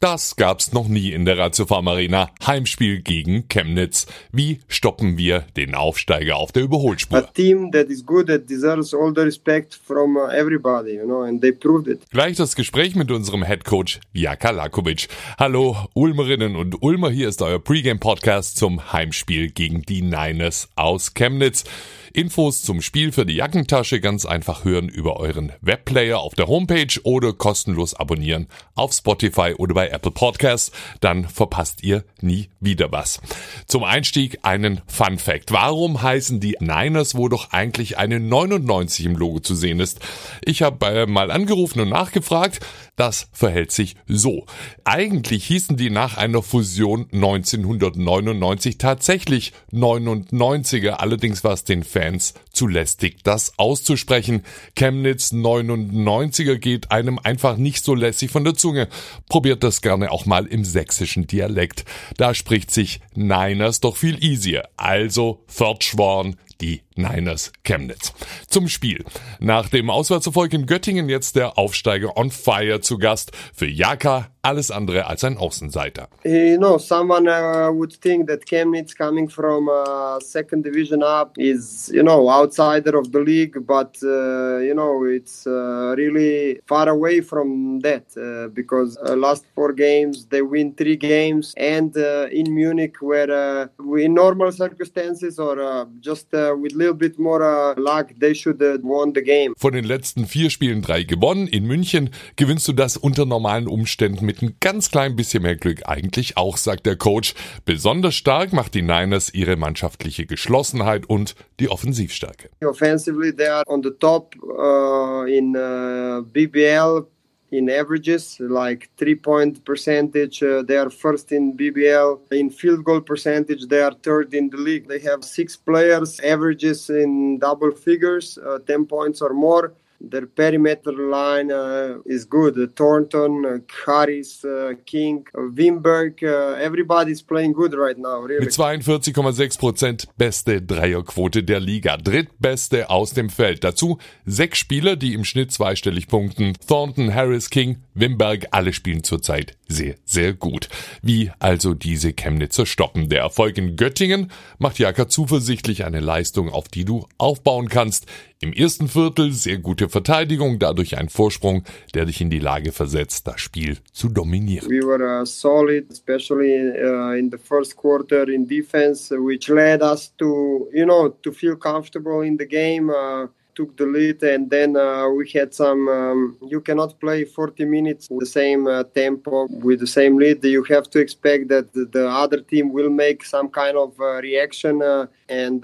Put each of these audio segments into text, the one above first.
Das gab's noch nie in der Ratiofarm Arena. Heimspiel gegen Chemnitz. Wie stoppen wir den Aufsteiger auf der Überholspur? A team that is good, that deserves all the respect from uh, everybody, you know, and they proved it. Gleich das Gespräch mit unserem Headcoach Jaka Lakovic. Hallo Ulmerinnen und Ulmer, hier ist euer Pre-Game-Podcast zum Heimspiel gegen die Niners aus Chemnitz. Infos zum Spiel für die Jackentasche ganz einfach hören über euren Webplayer auf der Homepage oder kostenlos abonnieren auf Spotify oder bei Apple Podcasts. Dann verpasst ihr nie wieder was. Zum Einstieg einen Fun Fact. Warum heißen die Niners, wo doch eigentlich eine 99 im Logo zu sehen ist? Ich habe äh, mal angerufen und nachgefragt. Das verhält sich so. Eigentlich hießen die nach einer Fusion 1999 tatsächlich 99er. Allerdings war es den Fans zu lästig, das auszusprechen. Chemnitz 99er geht einem einfach nicht so lässig von der Zunge. Probiert das gerne auch mal im sächsischen Dialekt. Da spricht sich Niners doch viel easier. Also Fortschworn, die Niners Chemnitz. Zum Spiel. Nach dem Auswärtserfolg in Göttingen jetzt der Aufsteiger on fire zu Gast. Für Jaka alles andere als ein Außenseiter. You know, someone uh, would think that Chemnitz coming from uh, second division up is, you know, outsider of the league, but, uh, you know, it's uh, really far away from that uh, because uh, last four games they win three games and in Munich where in normal circumstances or just with little bit more luck they should have won the game. Von den letzten vier Spielen drei gewonnen. In München gewinnst du das unter normalen Umständen mit ein ganz klein bisschen mehr Glück eigentlich auch, sagt der Coach. Besonders stark macht die Niners ihre mannschaftliche Geschlossenheit und die Offensivstärke. Offensively they are on the top uh, in uh, BBL in averages like three point percentage uh, they are first in bbl in field goal percentage they are third in the league. They have six players averages in double figures uh, 10 points or more their perimeter line uh, is good. Thornton, uh, Harris, uh, King, uh, Wimberg, uh, everybody's playing good right now. Really. Mit 42,6 Prozent beste Dreierquote der Liga, drittbeste aus dem Feld. Dazu sechs Spieler, die im Schnitt zweistellig punkten. Thornton, Harris, King, Wimberg, alle spielen zurzeit sehr, sehr gut. Wie also diese Chemnitzer stoppen? Der Erfolg in Göttingen macht Jaka zuversichtlich eine Leistung, auf die du aufbauen kannst. Im ersten Viertel sehr gute Verteidigung, dadurch ein Vorsprung, der dich in die Lage versetzt, das Spiel zu dominieren. We were uh, solid, especially uh, in the first quarter in defense, which led us to, you know, to feel comfortable in the game. Uh, took the lead and then uh, we had some um, you cannot play 40 minutes the same uh, tempo with the same lead you have to expect that the other team will make some kind of uh, reaction and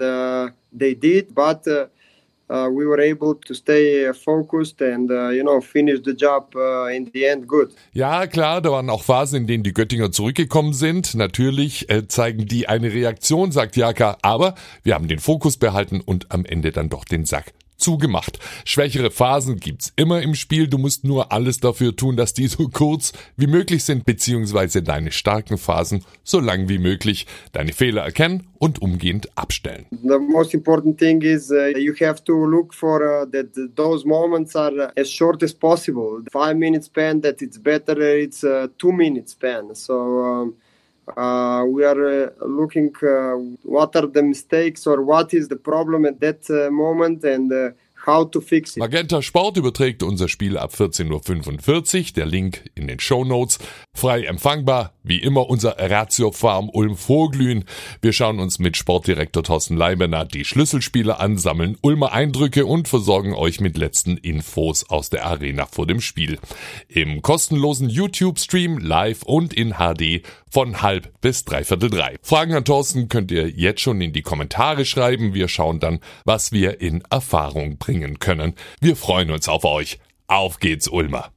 they did but uh, we were able to stay focused and uh, you know finish the job uh, in the end good. Ja, klar, da waren auch Phasen, in denen die Göttinger zurückgekommen sind. Natürlich äh, zeigen die eine Reaktion, sagt Jaka, aber wir haben den Fokus behalten und am Ende dann doch den Sack zugemacht. Schwächere Phasen gibt's immer im Spiel, du musst nur alles dafür tun, dass die so kurz wie möglich sind, beziehungsweise deine starken Phasen so lang wie möglich, deine Fehler erkennen und umgehend abstellen. The most important thing is uh, you have to look for uh, that those moments are as short as possible. Five minutes span that it's better it's a two minute span. So um, Uh, we are uh, looking uh, what are the mistakes or what is the problem at that uh, moment and uh, How to fix it. Magenta Sport überträgt unser Spiel ab 14.45 Uhr. Der Link in den Show Notes. Frei empfangbar, wie immer unser Ratio Farm Ulm vorglühen. Wir schauen uns mit Sportdirektor Thorsten Leibener die Schlüsselspiele an, sammeln Ulmer Eindrücke und versorgen euch mit letzten Infos aus der Arena vor dem Spiel. Im kostenlosen YouTube-Stream live und in HD von halb bis dreiviertel drei. Fragen an Thorsten könnt ihr jetzt schon in die Kommentare schreiben. Wir schauen dann, was wir in Erfahrung bringen können. Wir freuen uns auf euch. Auf geht's, Ulmer.